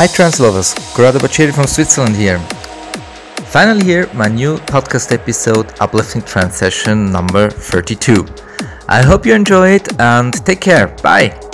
Hi trance lovers, Corrado Baggieri from Switzerland here. Finally here, my new podcast episode, Uplifting Trance Session number 32. I hope you enjoy it and take care. Bye.